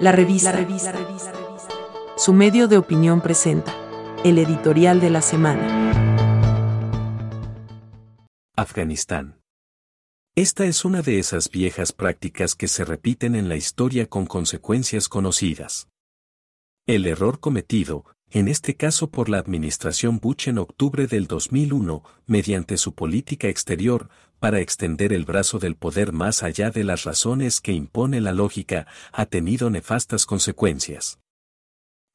La revista. Su medio de opinión presenta el editorial de la semana. Afganistán. Esta es una de esas viejas prácticas que se repiten en la historia con consecuencias conocidas. El error cometido, en este caso por la administración Bush en octubre del 2001, mediante su política exterior, para extender el brazo del poder más allá de las razones que impone la lógica, ha tenido nefastas consecuencias.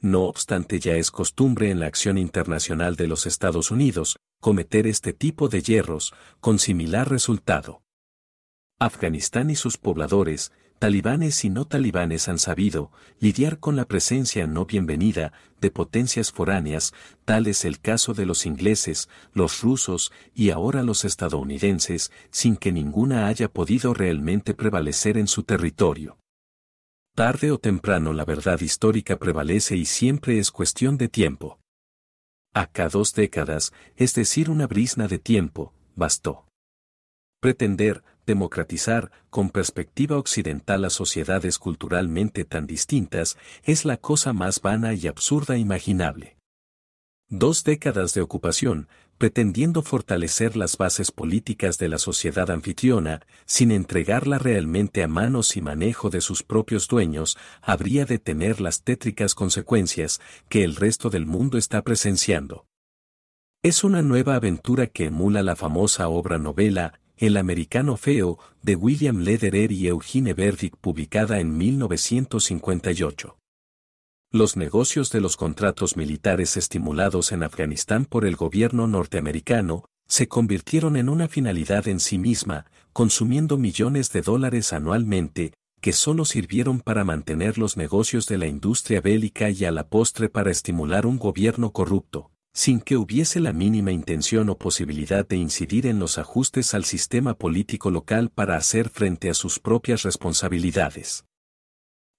No obstante ya es costumbre en la acción internacional de los Estados Unidos, cometer este tipo de hierros, con similar resultado. Afganistán y sus pobladores, talibanes y no talibanes han sabido lidiar con la presencia no bienvenida de potencias foráneas, tal es el caso de los ingleses, los rusos y ahora los estadounidenses, sin que ninguna haya podido realmente prevalecer en su territorio. Tarde o temprano la verdad histórica prevalece y siempre es cuestión de tiempo. Acá dos décadas, es decir una brisna de tiempo, bastó. Pretender, democratizar, con perspectiva occidental a sociedades culturalmente tan distintas, es la cosa más vana y absurda imaginable. Dos décadas de ocupación, pretendiendo fortalecer las bases políticas de la sociedad anfitriona, sin entregarla realmente a manos y manejo de sus propios dueños, habría de tener las tétricas consecuencias que el resto del mundo está presenciando. Es una nueva aventura que emula la famosa obra novela el americano feo, de William Lederer y Eugene Verdick publicada en 1958. Los negocios de los contratos militares estimulados en Afganistán por el gobierno norteamericano, se convirtieron en una finalidad en sí misma, consumiendo millones de dólares anualmente, que solo sirvieron para mantener los negocios de la industria bélica y a la postre para estimular un gobierno corrupto, sin que hubiese la mínima intención o posibilidad de incidir en los ajustes al sistema político local para hacer frente a sus propias responsabilidades.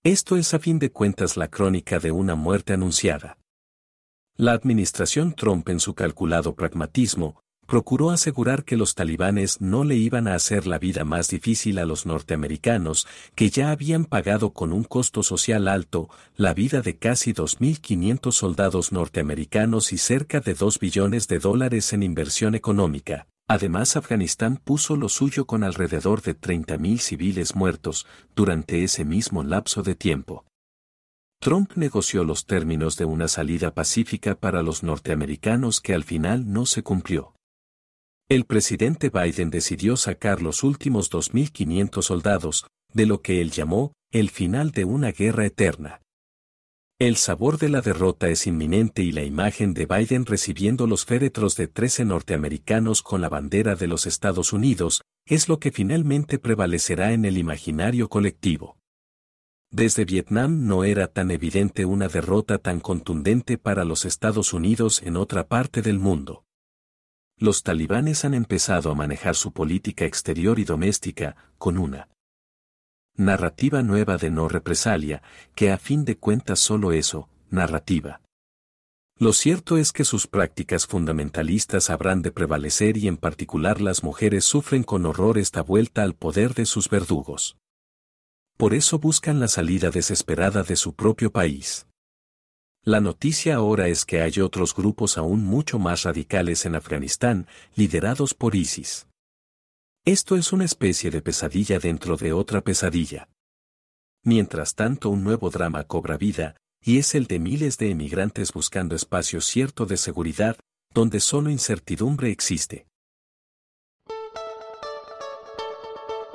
Esto es a fin de cuentas la crónica de una muerte anunciada. La administración Trump en su calculado pragmatismo, procuró asegurar que los talibanes no le iban a hacer la vida más difícil a los norteamericanos, que ya habían pagado con un costo social alto la vida de casi 2.500 soldados norteamericanos y cerca de 2 billones de dólares en inversión económica. Además, Afganistán puso lo suyo con alrededor de 30.000 civiles muertos durante ese mismo lapso de tiempo. Trump negoció los términos de una salida pacífica para los norteamericanos que al final no se cumplió. El presidente Biden decidió sacar los últimos 2.500 soldados, de lo que él llamó, el final de una guerra eterna. El sabor de la derrota es inminente y la imagen de Biden recibiendo los féretros de 13 norteamericanos con la bandera de los Estados Unidos, es lo que finalmente prevalecerá en el imaginario colectivo. Desde Vietnam no era tan evidente una derrota tan contundente para los Estados Unidos en otra parte del mundo los talibanes han empezado a manejar su política exterior y doméstica con una narrativa nueva de no represalia, que a fin de cuentas solo eso, narrativa. Lo cierto es que sus prácticas fundamentalistas habrán de prevalecer y en particular las mujeres sufren con horror esta vuelta al poder de sus verdugos. Por eso buscan la salida desesperada de su propio país. La noticia ahora es que hay otros grupos aún mucho más radicales en Afganistán, liderados por ISIS. Esto es una especie de pesadilla dentro de otra pesadilla. Mientras tanto un nuevo drama cobra vida, y es el de miles de emigrantes buscando espacio cierto de seguridad, donde solo incertidumbre existe.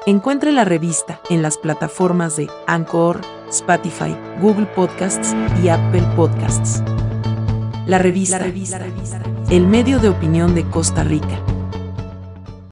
Encuentre la revista en las plataformas de Anchor, Spotify, Google Podcasts y Apple Podcasts. La revista, el medio de opinión de Costa Rica.